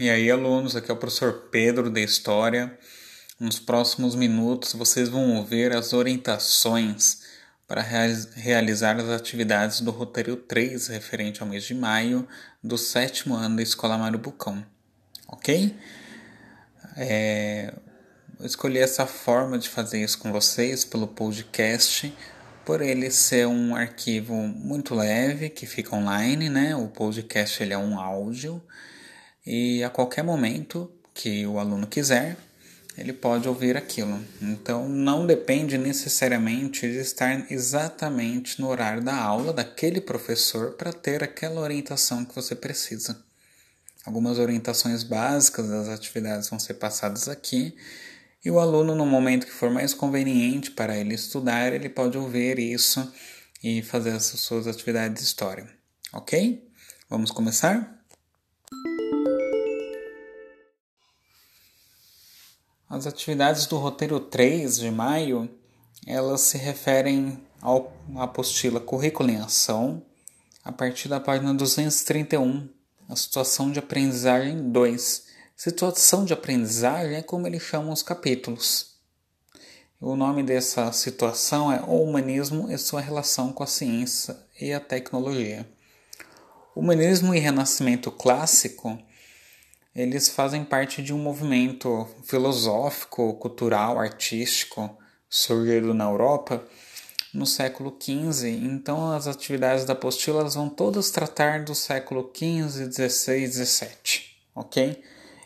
E aí, alunos, aqui é o professor Pedro da História. Nos próximos minutos vocês vão ouvir as orientações para realizar as atividades do roteiro 3 referente ao mês de maio do sétimo ano da Escola Mário Bucão. Ok? É, eu escolhi essa forma de fazer isso com vocês pelo podcast, por ele ser um arquivo muito leve que fica online, né? O podcast ele é um áudio e a qualquer momento que o aluno quiser, ele pode ouvir aquilo. Então não depende necessariamente de estar exatamente no horário da aula daquele professor para ter aquela orientação que você precisa. Algumas orientações básicas das atividades vão ser passadas aqui e o aluno, no momento que for mais conveniente para ele estudar, ele pode ouvir isso e fazer as suas atividades de história. Ok? Vamos começar? As atividades do roteiro 3 de maio, elas se referem ao, à apostila Currículo em Ação, a partir da página 231, a situação de aprendizagem 2. Situação de aprendizagem é como eles chamam os capítulos. O nome dessa situação é O Humanismo e sua relação com a ciência e a tecnologia. O humanismo e renascimento clássico eles fazem parte de um movimento filosófico, cultural, artístico surgido na Europa no século XV. Então, as atividades da apostila vão todas tratar do século XV, XVI, XVII, ok?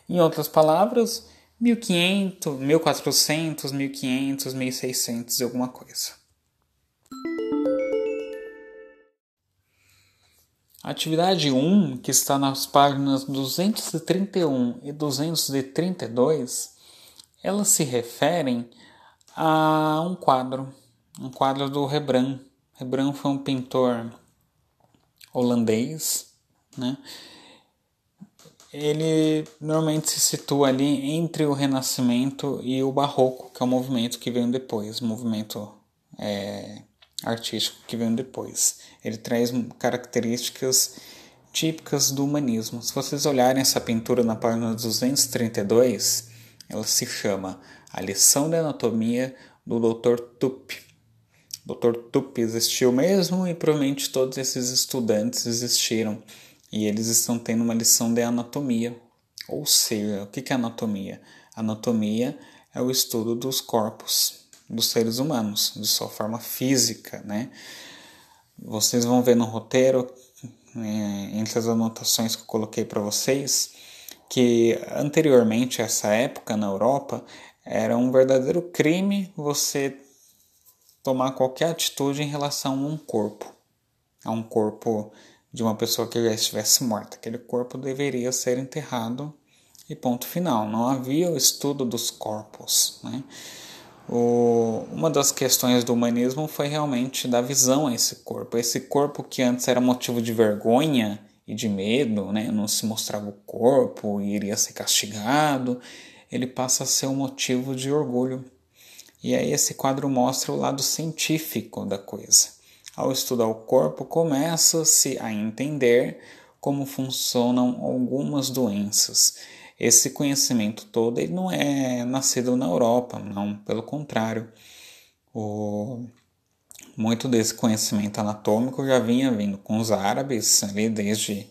Em outras palavras, 1500, 1400, 1500, 1600 e alguma coisa. Atividade 1, que está nas páginas 231 e 232, elas se referem a um quadro, um quadro do Rembrandt. Rembrandt foi um pintor holandês, né? Ele normalmente se situa ali entre o Renascimento e o Barroco, que é o movimento que veio depois, o movimento é, artístico que vem depois. Ele traz características típicas do humanismo. Se vocês olharem essa pintura na página 232, ela se chama A Lição de Anatomia do Dr. Tupi. Dr. Tupi existiu mesmo e provavelmente todos esses estudantes existiram e eles estão tendo uma lição de anatomia. Ou seja, o que é anatomia? Anatomia é o estudo dos corpos, dos seres humanos, de sua forma física, né? Vocês vão ver no roteiro, é, entre as anotações que eu coloquei para vocês, que anteriormente a essa época na Europa era um verdadeiro crime você tomar qualquer atitude em relação a um corpo, a um corpo de uma pessoa que já estivesse morta. Aquele corpo deveria ser enterrado e ponto final. Não havia o estudo dos corpos, né? O, uma das questões do humanismo foi realmente dar visão a esse corpo. Esse corpo que antes era motivo de vergonha e de medo, né? não se mostrava o corpo e iria ser castigado, ele passa a ser um motivo de orgulho. E aí esse quadro mostra o lado científico da coisa. Ao estudar o corpo, começa-se a entender como funcionam algumas doenças esse conhecimento todo ele não é nascido na Europa, não, pelo contrário. O, muito desse conhecimento anatômico já vinha vindo com os árabes ali desde,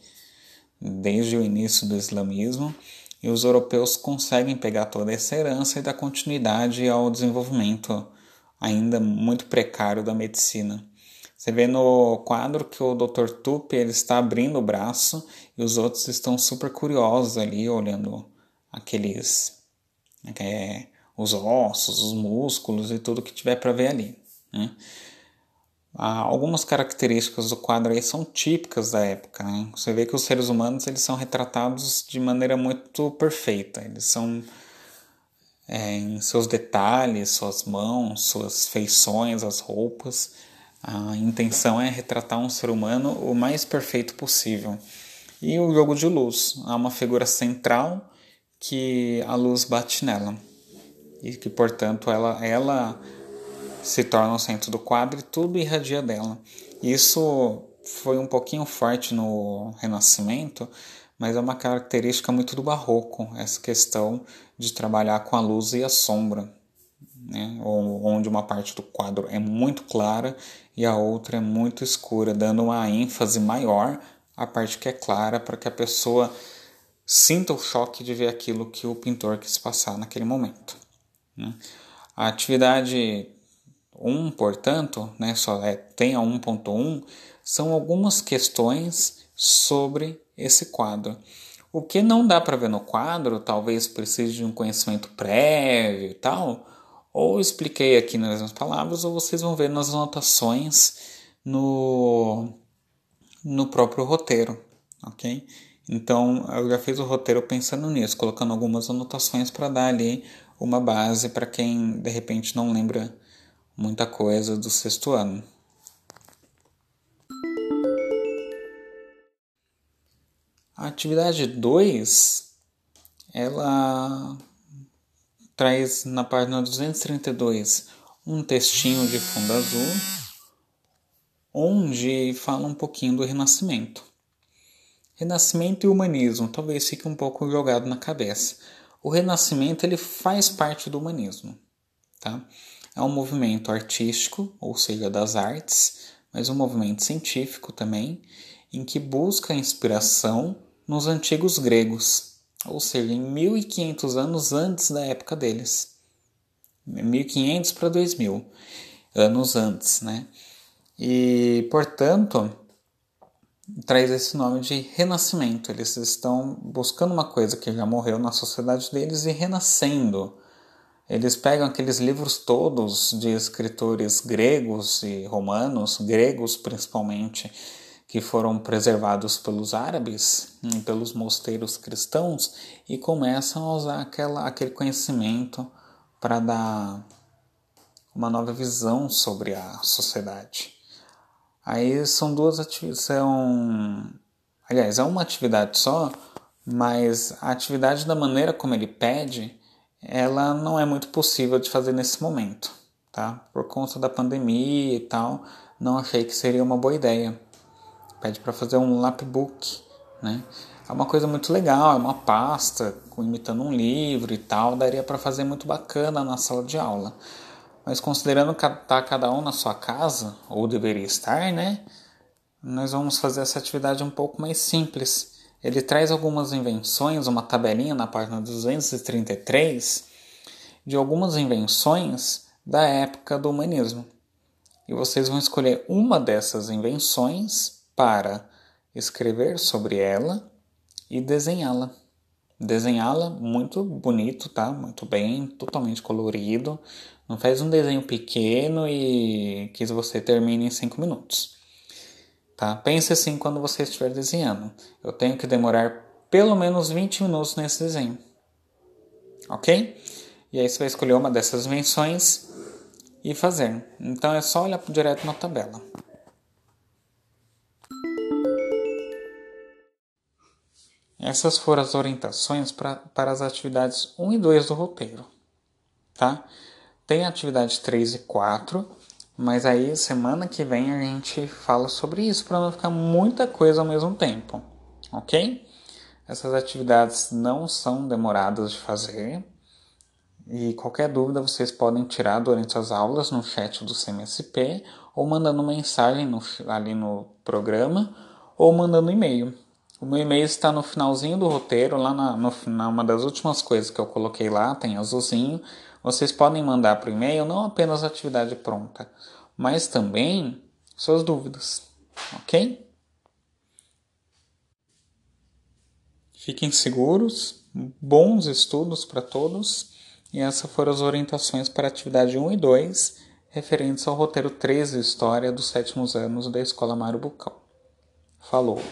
desde o início do islamismo e os europeus conseguem pegar toda essa herança e dar continuidade ao desenvolvimento ainda muito precário da medicina. Você vê no quadro que o Dr. Tupi ele está abrindo o braço e os outros estão super curiosos ali, olhando aqueles. É, os ossos, os músculos e tudo que tiver para ver ali. Né? Ah, algumas características do quadro aí são típicas da época. Né? Você vê que os seres humanos eles são retratados de maneira muito perfeita. Eles são é, em seus detalhes, suas mãos, suas feições, as roupas. A intenção é retratar um ser humano o mais perfeito possível. E o jogo de luz. Há uma figura central que a luz bate nela. E que, portanto, ela, ela se torna o centro do quadro e tudo irradia dela. Isso foi um pouquinho forte no Renascimento, mas é uma característica muito do barroco, essa questão de trabalhar com a luz e a sombra, né? onde uma parte do quadro é muito clara e a outra é muito escura, dando uma ênfase maior à parte que é clara para que a pessoa sinta o choque de ver aquilo que o pintor quis passar naquele momento. Né? A atividade 1, portanto, né, só é, tem a 1.1, são algumas questões sobre esse quadro. O que não dá para ver no quadro, talvez precise de um conhecimento prévio e tal, ou expliquei aqui nas minhas palavras, ou vocês vão ver nas anotações no, no próprio roteiro, ok? Então eu já fiz o roteiro pensando nisso, colocando algumas anotações para dar ali uma base para quem de repente não lembra muita coisa do sexto ano. A atividade 2, ela traz na página 232 um textinho de fundo azul, onde fala um pouquinho do Renascimento. Renascimento e humanismo talvez fique um pouco jogado na cabeça. O Renascimento ele faz parte do humanismo, tá? É um movimento artístico, ou seja, das artes, mas um movimento científico também, em que busca inspiração nos antigos gregos, ou seja, em 1500 anos antes da época deles. 1500 para 2000 anos antes, né? E, portanto, traz esse nome de renascimento. Eles estão buscando uma coisa que já morreu na sociedade deles e renascendo. Eles pegam aqueles livros todos de escritores gregos e romanos, gregos principalmente, que foram preservados pelos árabes e pelos mosteiros cristãos e começam a usar aquela, aquele conhecimento para dar uma nova visão sobre a sociedade. Aí são duas atividades, são, aliás, é uma atividade só, mas a atividade da maneira como ele pede, ela não é muito possível de fazer nesse momento, tá? Por conta da pandemia e tal, não achei que seria uma boa ideia pede para fazer um lapbook, né? É uma coisa muito legal, é uma pasta imitando um livro e tal, daria para fazer muito bacana na sala de aula. Mas considerando que está cada um na sua casa, ou deveria estar, né? Nós vamos fazer essa atividade um pouco mais simples. Ele traz algumas invenções, uma tabelinha na página 233, de algumas invenções da época do humanismo. E vocês vão escolher uma dessas invenções para escrever sobre ela e desenhá-la. Desenhá-la muito bonito, tá? Muito bem, totalmente colorido. Não faz um desenho pequeno e que você termine em 5 minutos. Tá? Pense assim quando você estiver desenhando. Eu tenho que demorar pelo menos 20 minutos nesse desenho. Ok? E aí você vai escolher uma dessas menções e fazer. Então é só olhar direto na tabela. Essas foram as orientações pra, para as atividades 1 e 2 do roteiro. Tá? Tem atividade 3 e 4, mas aí semana que vem a gente fala sobre isso para não ficar muita coisa ao mesmo tempo, ok? Essas atividades não são demoradas de fazer e qualquer dúvida vocês podem tirar durante as aulas no chat do CMSP ou mandando mensagem no, ali no programa ou mandando e-mail. O meu e-mail está no finalzinho do roteiro, lá na, no, na uma das últimas coisas que eu coloquei lá, tem azulzinho. Vocês podem mandar para o e-mail não apenas a atividade pronta, mas também suas dúvidas, ok? Fiquem seguros, bons estudos para todos, e essas foram as orientações para a atividade 1 e 2, referentes ao roteiro 13 História dos sétimos anos da Escola Mário Bucão. Falou!